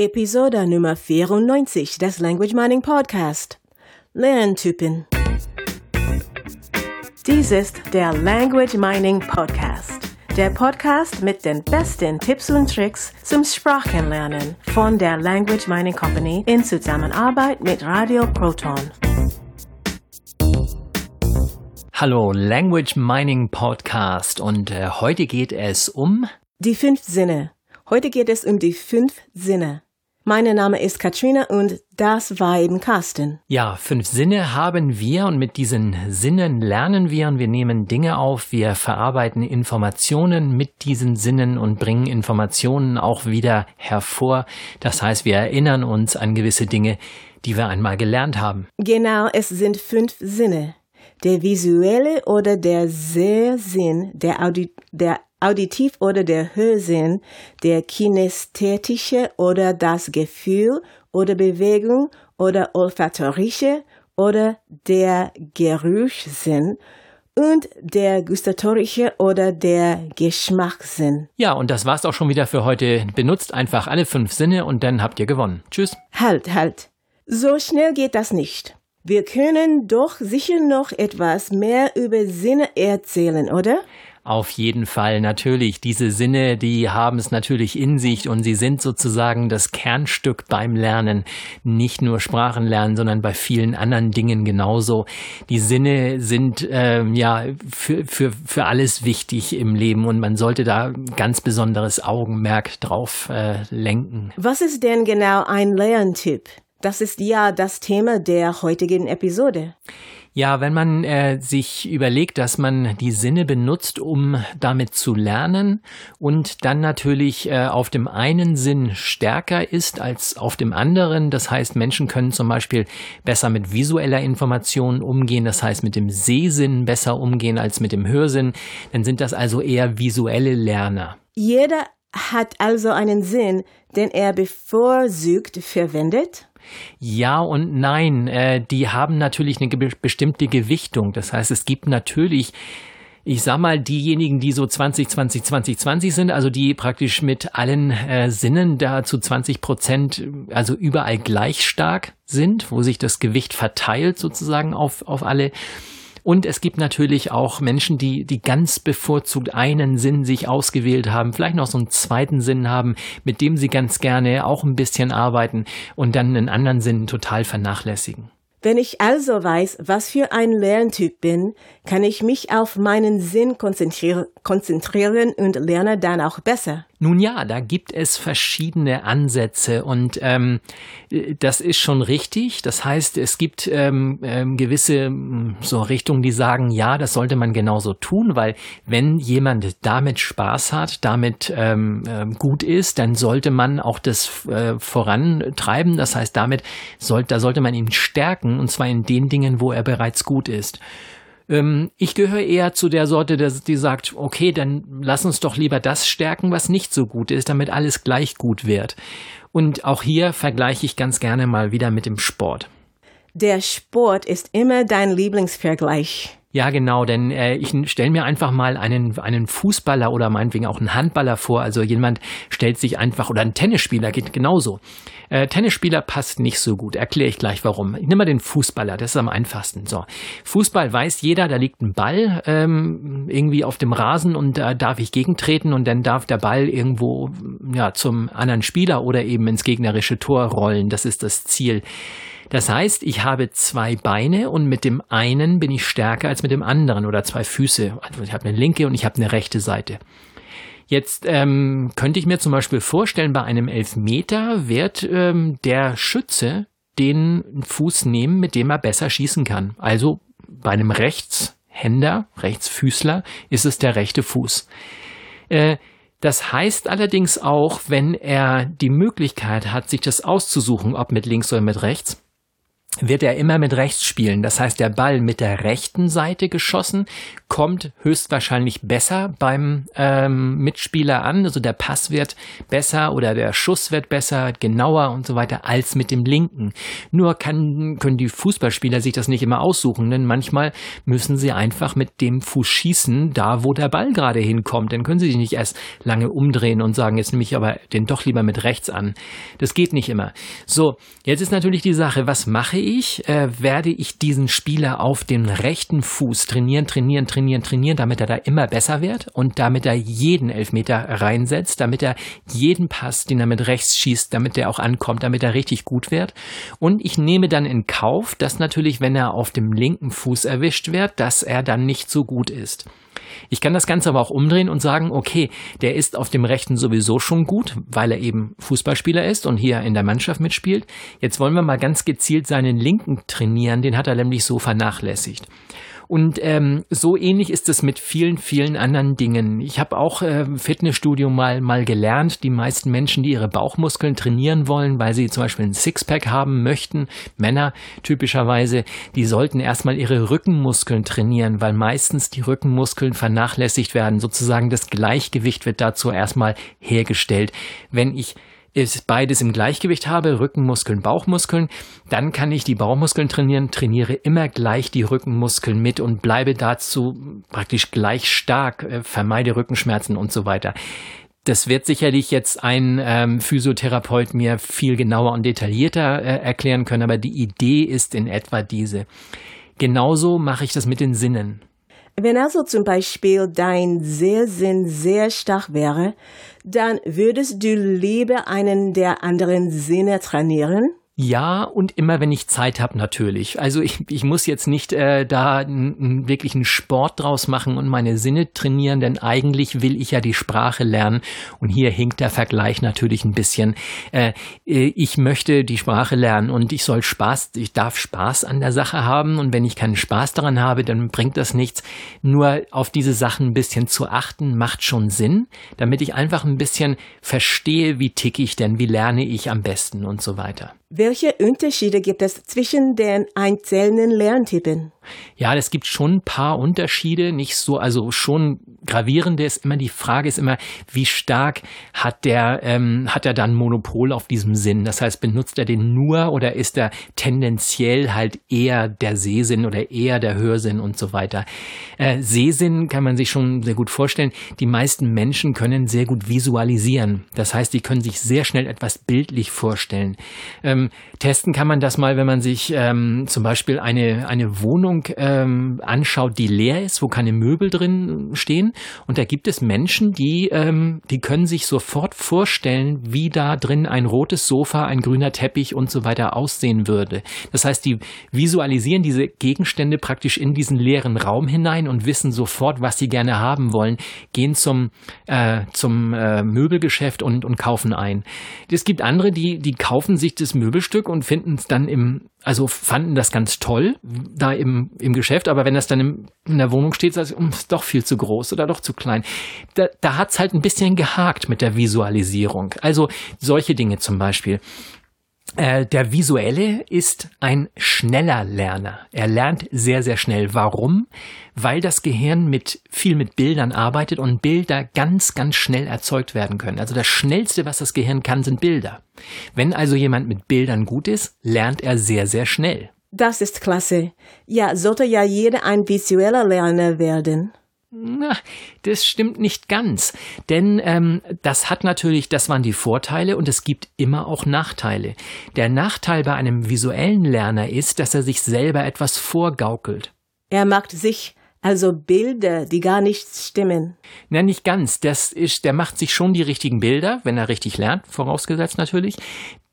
Episode Nummer 94 des Language Mining Podcast. Lerntypen. Dies ist der Language Mining Podcast. Der Podcast mit den besten Tipps und Tricks zum Sprachenlernen von der Language Mining Company in Zusammenarbeit mit Radio Proton. Hallo, Language Mining Podcast und äh, heute geht es um Die fünf Sinne. Heute geht es um die fünf Sinne. Mein Name ist Katrina und das war eben Carsten. Ja, fünf Sinne haben wir und mit diesen Sinnen lernen wir und wir nehmen Dinge auf, wir verarbeiten Informationen mit diesen Sinnen und bringen Informationen auch wieder hervor. Das heißt, wir erinnern uns an gewisse Dinge, die wir einmal gelernt haben. Genau, es sind fünf Sinne. Der visuelle oder der Sehsinn, der, Audi der Auditiv- oder der Hörsinn, der kinästhetische oder das Gefühl oder Bewegung oder olfatorische oder der Geruchssinn und der gustatorische oder der Geschmackssinn. Ja, und das war's auch schon wieder für heute. Benutzt einfach alle fünf Sinne und dann habt ihr gewonnen. Tschüss. Halt, halt. So schnell geht das nicht. Wir können doch sicher noch etwas mehr über Sinne erzählen, oder? Auf jeden Fall, natürlich. Diese Sinne, die haben es natürlich in sich und sie sind sozusagen das Kernstück beim Lernen. Nicht nur Sprachenlernen, sondern bei vielen anderen Dingen genauso. Die Sinne sind ähm, ja für, für, für alles wichtig im Leben und man sollte da ganz besonderes Augenmerk drauf äh, lenken. Was ist denn genau ein Lerntipp? Das ist ja das Thema der heutigen Episode. Ja, wenn man äh, sich überlegt, dass man die Sinne benutzt, um damit zu lernen und dann natürlich äh, auf dem einen Sinn stärker ist als auf dem anderen, das heißt, Menschen können zum Beispiel besser mit visueller Information umgehen, das heißt mit dem Sehsinn besser umgehen als mit dem Hörsinn, dann sind das also eher visuelle Lerner. Jeder hat also einen Sinn, den er bevorzugt verwendet? Ja und nein. Äh, die haben natürlich eine bestimmte Gewichtung. Das heißt, es gibt natürlich ich sag mal, diejenigen, die so 20, 20, 20, 20 sind, also die praktisch mit allen äh, Sinnen da zu 20 Prozent, also überall gleich stark sind, wo sich das Gewicht verteilt sozusagen auf, auf alle. Und es gibt natürlich auch Menschen, die, die ganz bevorzugt einen Sinn sich ausgewählt haben, vielleicht noch so einen zweiten Sinn haben, mit dem sie ganz gerne auch ein bisschen arbeiten und dann einen anderen Sinn total vernachlässigen. Wenn ich also weiß, was für ein Lerntyp bin, kann ich mich auf meinen Sinn konzentrieren, konzentrieren und lerne dann auch besser. Nun ja, da gibt es verschiedene Ansätze und ähm, das ist schon richtig. Das heißt, es gibt ähm, ähm, gewisse hm, so Richtungen, die sagen, ja, das sollte man genauso tun, weil wenn jemand damit Spaß hat, damit ähm, ähm, gut ist, dann sollte man auch das äh, vorantreiben. Das heißt, damit sollte, da sollte man ihn stärken und zwar in den Dingen, wo er bereits gut ist. Ähm, ich gehöre eher zu der Sorte, die sagt, okay, dann lass uns doch lieber das stärken, was nicht so gut ist, damit alles gleich gut wird. Und auch hier vergleiche ich ganz gerne mal wieder mit dem Sport. Der Sport ist immer dein Lieblingsvergleich. Ja, genau, denn äh, ich stelle mir einfach mal einen, einen Fußballer oder meinetwegen auch einen Handballer vor. Also jemand stellt sich einfach, oder ein Tennisspieler geht genauso. Äh, Tennisspieler passt nicht so gut. Erkläre ich gleich warum. Ich nehme mal den Fußballer, das ist am einfachsten. So, Fußball weiß jeder, da liegt ein Ball ähm, irgendwie auf dem Rasen und da darf ich gegentreten und dann darf der Ball irgendwo ja zum anderen Spieler oder eben ins gegnerische Tor rollen. Das ist das Ziel. Das heißt, ich habe zwei Beine und mit dem einen bin ich stärker als mit dem anderen oder zwei Füße. Also ich habe eine linke und ich habe eine rechte Seite. Jetzt ähm, könnte ich mir zum Beispiel vorstellen, bei einem Elfmeter wird ähm, der Schütze den Fuß nehmen, mit dem er besser schießen kann. Also bei einem Rechtshänder, Rechtsfüßler, ist es der rechte Fuß. Äh, das heißt allerdings auch, wenn er die Möglichkeit hat, sich das auszusuchen, ob mit links oder mit rechts, wird er immer mit rechts spielen. Das heißt, der Ball mit der rechten Seite geschossen kommt höchstwahrscheinlich besser beim ähm, Mitspieler an. Also der Pass wird besser oder der Schuss wird besser, genauer und so weiter als mit dem linken. Nur kann, können die Fußballspieler sich das nicht immer aussuchen, denn manchmal müssen sie einfach mit dem Fuß schießen, da wo der Ball gerade hinkommt. Dann können sie sich nicht erst lange umdrehen und sagen, jetzt nehme ich aber den doch lieber mit rechts an. Das geht nicht immer. So, jetzt ist natürlich die Sache, was mache ich? Äh, werde ich diesen Spieler auf den rechten Fuß trainieren, trainieren, trainieren? Trainieren, trainieren, damit er da immer besser wird und damit er jeden Elfmeter reinsetzt, damit er jeden Pass, den er mit rechts schießt, damit er auch ankommt, damit er richtig gut wird. Und ich nehme dann in Kauf, dass natürlich, wenn er auf dem linken Fuß erwischt wird, dass er dann nicht so gut ist. Ich kann das Ganze aber auch umdrehen und sagen, okay, der ist auf dem rechten sowieso schon gut, weil er eben Fußballspieler ist und hier in der Mannschaft mitspielt. Jetzt wollen wir mal ganz gezielt seinen linken trainieren, den hat er nämlich so vernachlässigt. Und ähm, so ähnlich ist es mit vielen, vielen anderen Dingen. Ich habe auch äh, Fitnessstudio mal, mal gelernt. Die meisten Menschen, die ihre Bauchmuskeln trainieren wollen, weil sie zum Beispiel ein Sixpack haben möchten, Männer typischerweise, die sollten erstmal ihre Rückenmuskeln trainieren, weil meistens die Rückenmuskeln vernachlässigt werden. Sozusagen das Gleichgewicht wird dazu erstmal hergestellt. Wenn ich ist beides im Gleichgewicht habe, Rückenmuskeln, Bauchmuskeln, dann kann ich die Bauchmuskeln trainieren, trainiere immer gleich die Rückenmuskeln mit und bleibe dazu praktisch gleich stark, äh, vermeide Rückenschmerzen und so weiter. Das wird sicherlich jetzt ein ähm, Physiotherapeut mir viel genauer und detaillierter äh, erklären können, aber die Idee ist in etwa diese. Genauso mache ich das mit den Sinnen. Wenn also zum Beispiel dein Sehsinn sehr stark wäre, dann würdest du lieber einen der anderen Sinne trainieren? Ja, und immer wenn ich Zeit habe, natürlich. Also ich, ich muss jetzt nicht äh, da einen wirklichen Sport draus machen und meine Sinne trainieren, denn eigentlich will ich ja die Sprache lernen. Und hier hinkt der Vergleich natürlich ein bisschen. Äh, äh, ich möchte die Sprache lernen und ich soll Spaß, ich darf Spaß an der Sache haben. Und wenn ich keinen Spaß daran habe, dann bringt das nichts. Nur auf diese Sachen ein bisschen zu achten, macht schon Sinn, damit ich einfach ein bisschen verstehe, wie ticke ich denn, wie lerne ich am besten und so weiter. Welche Unterschiede gibt es zwischen den einzelnen Lerntypen? Ja, es gibt schon ein paar Unterschiede, nicht so, also schon gravierende ist immer die Frage ist immer, wie stark hat der, ähm, hat er dann Monopol auf diesem Sinn? Das heißt, benutzt er den nur oder ist er tendenziell halt eher der Sehsinn oder eher der Hörsinn und so weiter? Äh, Sehsinn kann man sich schon sehr gut vorstellen. Die meisten Menschen können sehr gut visualisieren. Das heißt, die können sich sehr schnell etwas bildlich vorstellen. Ähm, testen kann man das mal, wenn man sich ähm, zum Beispiel eine, eine Wohnung Wohnung ähm, anschaut, die leer ist, wo keine Möbel drin stehen. Und da gibt es Menschen, die, ähm, die können sich sofort vorstellen, wie da drin ein rotes Sofa, ein grüner Teppich und so weiter aussehen würde. Das heißt, die visualisieren diese Gegenstände praktisch in diesen leeren Raum hinein und wissen sofort, was sie gerne haben wollen, gehen zum, äh, zum äh, Möbelgeschäft und, und kaufen ein. Es gibt andere, die, die kaufen sich das Möbelstück und finden es dann im, also fanden das ganz toll da im, im Geschäft, aber wenn das dann im, in der Wohnung steht, sagt um, ist doch viel zu groß oder doch zu klein. Da, da hat's halt ein bisschen gehakt mit der Visualisierung. Also solche Dinge zum Beispiel. Äh, der Visuelle ist ein schneller Lerner. Er lernt sehr, sehr schnell. Warum? Weil das Gehirn mit viel mit Bildern arbeitet und Bilder ganz, ganz schnell erzeugt werden können. Also das Schnellste, was das Gehirn kann, sind Bilder. Wenn also jemand mit Bildern gut ist, lernt er sehr, sehr schnell. Das ist klasse. Ja, sollte ja jeder ein visueller Lerner werden. Na, das stimmt nicht ganz. Denn ähm, das hat natürlich, das waren die Vorteile und es gibt immer auch Nachteile. Der Nachteil bei einem visuellen Lerner ist, dass er sich selber etwas vorgaukelt. Er macht sich also Bilder, die gar nicht stimmen. Na, nicht ganz. Das ist, der macht sich schon die richtigen Bilder, wenn er richtig lernt, vorausgesetzt natürlich.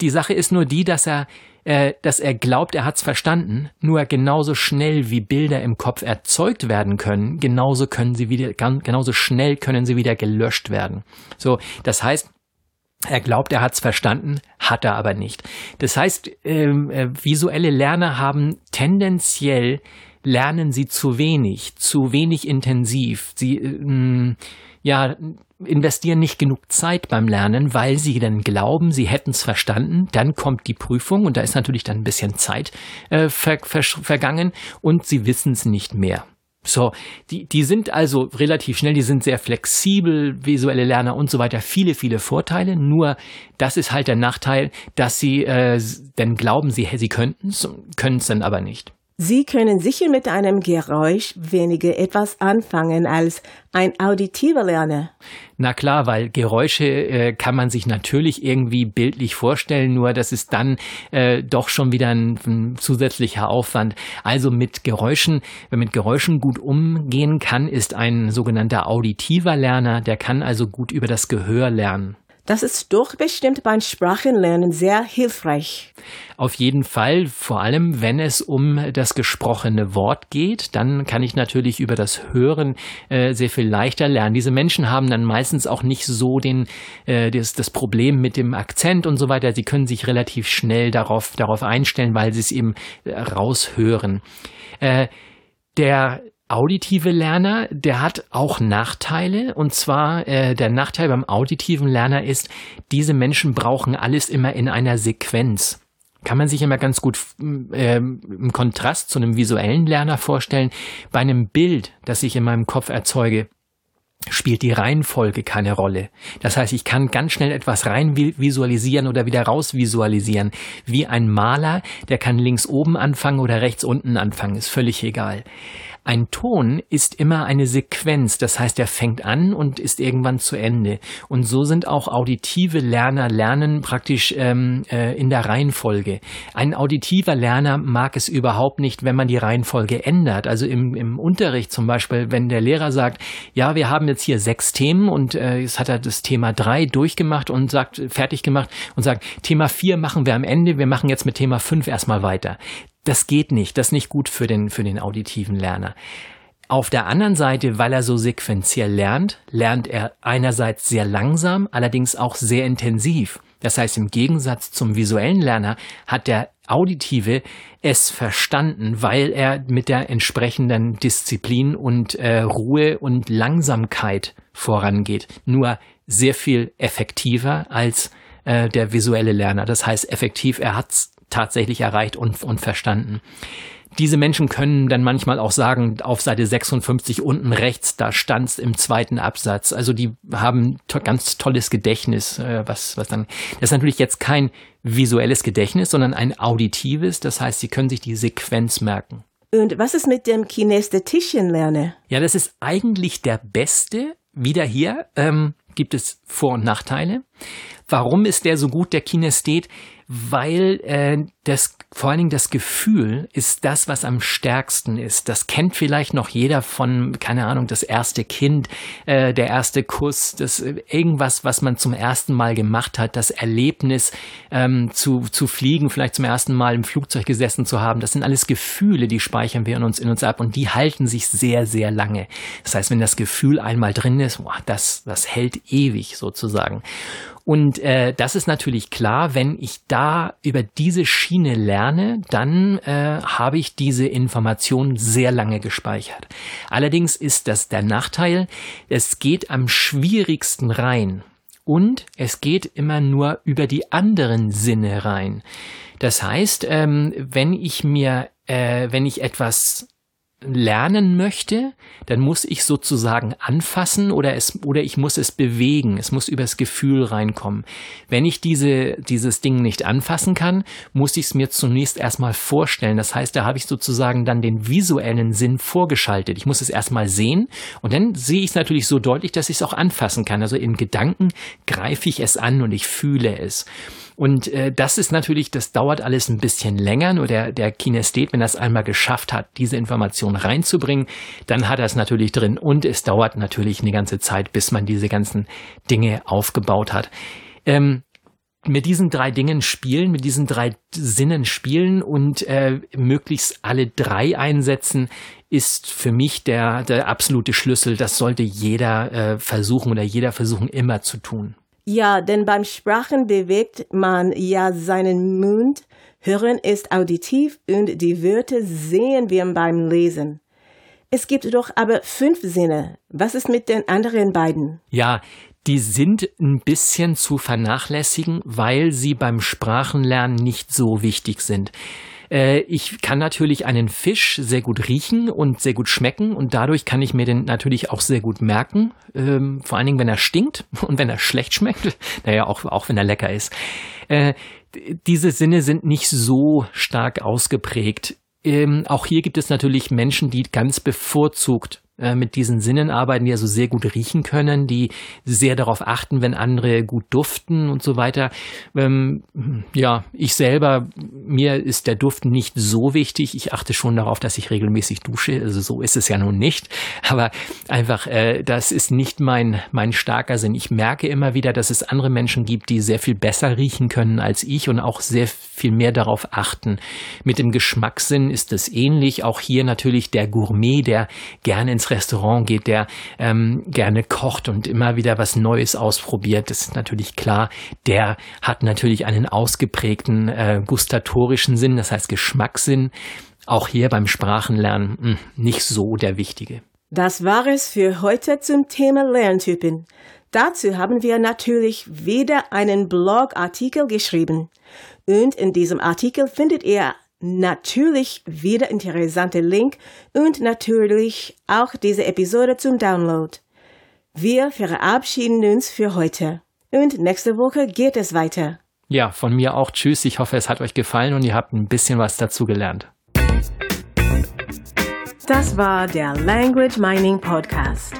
Die Sache ist nur die, dass er äh, dass er glaubt, er hat's verstanden, nur genauso schnell wie Bilder im Kopf erzeugt werden können, genauso können sie wieder, genauso schnell können sie wieder gelöscht werden. So, das heißt, er glaubt, er hat's verstanden, hat er aber nicht. Das heißt, ähm, äh, visuelle Lerner haben tendenziell lernen sie zu wenig, zu wenig intensiv. Sie äh, ja investieren nicht genug Zeit beim Lernen, weil sie dann glauben, sie hätten es verstanden. Dann kommt die Prüfung und da ist natürlich dann ein bisschen Zeit äh, ver ver vergangen und sie wissen es nicht mehr. So, die, die sind also relativ schnell, die sind sehr flexibel, visuelle Lerner und so weiter, viele, viele Vorteile. Nur das ist halt der Nachteil, dass sie äh, dann glauben, sie, sie könnten es, können es dann aber nicht. Sie können sicher mit einem Geräusch weniger etwas anfangen als ein auditiver Lerner. Na klar, weil Geräusche äh, kann man sich natürlich irgendwie bildlich vorstellen, nur das ist dann äh, doch schon wieder ein, ein, zusätzlicher Aufwand. Also mit Geräuschen, wer mit Geräuschen gut umgehen kann, ist ein sogenannter auditiver Lerner, der kann also gut über das Gehör lernen. Das ist doch bestimmt beim Sprachenlernen sehr hilfreich. Auf jeden Fall, vor allem wenn es um das gesprochene Wort geht, dann kann ich natürlich über das Hören äh, sehr viel leichter lernen. Diese Menschen haben dann meistens auch nicht so den, äh, das, das Problem mit dem Akzent und so weiter. Sie können sich relativ schnell darauf, darauf einstellen, weil sie es eben äh, raushören. Äh, der auditive Lerner, der hat auch Nachteile. Und zwar äh, der Nachteil beim auditiven Lerner ist, diese Menschen brauchen alles immer in einer Sequenz. Kann man sich immer ganz gut äh, im Kontrast zu einem visuellen Lerner vorstellen. Bei einem Bild, das ich in meinem Kopf erzeuge, spielt die Reihenfolge keine Rolle. Das heißt, ich kann ganz schnell etwas rein visualisieren oder wieder raus visualisieren. Wie ein Maler, der kann links oben anfangen oder rechts unten anfangen, ist völlig egal. Ein Ton ist immer eine Sequenz, das heißt, er fängt an und ist irgendwann zu Ende. Und so sind auch auditive Lerner lernen praktisch ähm, äh, in der Reihenfolge. Ein auditiver Lerner mag es überhaupt nicht, wenn man die Reihenfolge ändert. Also im, im Unterricht zum Beispiel, wenn der Lehrer sagt, ja, wir haben jetzt hier sechs Themen und äh, jetzt hat er das Thema drei durchgemacht und sagt, fertig gemacht und sagt, Thema vier machen wir am Ende, wir machen jetzt mit Thema fünf erstmal weiter. Das geht nicht. Das ist nicht gut für den, für den auditiven Lerner. Auf der anderen Seite, weil er so sequenziell lernt, lernt er einerseits sehr langsam, allerdings auch sehr intensiv. Das heißt, im Gegensatz zum visuellen Lerner hat der Auditive es verstanden, weil er mit der entsprechenden Disziplin und äh, Ruhe und Langsamkeit vorangeht. Nur sehr viel effektiver als äh, der visuelle Lerner. Das heißt, effektiv, er hat's tatsächlich erreicht und, und verstanden. Diese Menschen können dann manchmal auch sagen, auf Seite 56 unten rechts, da stand's im zweiten Absatz. Also die haben to ganz tolles Gedächtnis, äh, was, was dann, das ist natürlich jetzt kein visuelles Gedächtnis, sondern ein auditives. Das heißt, sie können sich die Sequenz merken. Und was ist mit dem kinästhetischen Lernen? Ja, das ist eigentlich der beste. Wieder hier ähm, gibt es Vor- und Nachteile. Warum ist der so gut, der Kinesthet? Weil äh, das vor allen Dingen das Gefühl ist das, was am stärksten ist. Das kennt vielleicht noch jeder von, keine Ahnung, das erste Kind, äh, der erste Kuss, das äh, irgendwas, was man zum ersten Mal gemacht hat, das Erlebnis ähm, zu, zu fliegen, vielleicht zum ersten Mal im Flugzeug gesessen zu haben. Das sind alles Gefühle, die speichern wir in uns in uns ab und die halten sich sehr, sehr lange. Das heißt, wenn das Gefühl einmal drin ist, boah, das, das hält ewig sozusagen. Und äh, das ist natürlich klar, wenn ich da über diese Schiene lerne, dann äh, habe ich diese Information sehr lange gespeichert. Allerdings ist das der Nachteil, es geht am schwierigsten rein. Und es geht immer nur über die anderen Sinne rein. Das heißt, ähm, wenn ich mir, äh, wenn ich etwas lernen möchte, dann muss ich sozusagen anfassen oder es, oder ich muss es bewegen. Es muss übers Gefühl reinkommen. Wenn ich diese, dieses Ding nicht anfassen kann, muss ich es mir zunächst erstmal vorstellen. Das heißt, da habe ich sozusagen dann den visuellen Sinn vorgeschaltet. Ich muss es erstmal sehen und dann sehe ich es natürlich so deutlich, dass ich es auch anfassen kann. Also in Gedanken greife ich es an und ich fühle es. Und äh, das ist natürlich, das dauert alles ein bisschen länger. Nur der, der Kinesthet, wenn er es einmal geschafft hat, diese Information reinzubringen, dann hat er es natürlich drin. Und es dauert natürlich eine ganze Zeit, bis man diese ganzen Dinge aufgebaut hat. Ähm, mit diesen drei Dingen spielen, mit diesen drei Sinnen spielen und äh, möglichst alle drei einsetzen, ist für mich der, der absolute Schlüssel. Das sollte jeder äh, versuchen oder jeder versuchen immer zu tun. Ja, denn beim Sprachen bewegt man ja seinen Mund. Hören ist auditiv und die Wörter sehen wir beim Lesen. Es gibt doch aber fünf Sinne. Was ist mit den anderen beiden? Ja, die sind ein bisschen zu vernachlässigen, weil sie beim Sprachenlernen nicht so wichtig sind. Äh, ich kann natürlich einen Fisch sehr gut riechen und sehr gut schmecken und dadurch kann ich mir den natürlich auch sehr gut merken. Ähm, vor allen Dingen, wenn er stinkt und wenn er schlecht schmeckt. Naja, auch, auch wenn er lecker ist. Äh, diese Sinne sind nicht so stark ausgeprägt. Ähm, auch hier gibt es natürlich Menschen, die ganz bevorzugt äh, mit diesen Sinnen arbeiten, die also sehr gut riechen können, die sehr darauf achten, wenn andere gut duften und so weiter. Ähm, ja, ich selber, mir ist der Duft nicht so wichtig. Ich achte schon darauf, dass ich regelmäßig dusche. Also so ist es ja nun nicht. Aber einfach, äh, das ist nicht mein, mein starker Sinn. Ich merke immer wieder, dass es andere Menschen gibt, die sehr viel besser riechen können als ich und auch sehr viel mehr darauf achten. Mit dem Geschmackssinn ist es ähnlich. Auch hier natürlich der Gourmet, der gerne ins Restaurant geht, der ähm, gerne kocht und immer wieder was Neues ausprobiert, das ist natürlich klar, der hat natürlich einen ausgeprägten äh, gustatorischen Sinn, das heißt Geschmackssinn. Auch hier beim Sprachenlernen mh, hm, nicht so der wichtige. Das war es für heute zum Thema Lerntypen. Dazu haben wir natürlich wieder einen Blogartikel geschrieben. Und in diesem Artikel findet ihr natürlich wieder interessante Link und natürlich auch diese Episode zum Download. Wir verabschieden uns für heute und nächste Woche geht es weiter. Ja, von mir auch Tschüss. Ich hoffe, es hat euch gefallen und ihr habt ein bisschen was dazu gelernt. Das war der Language Mining Podcast.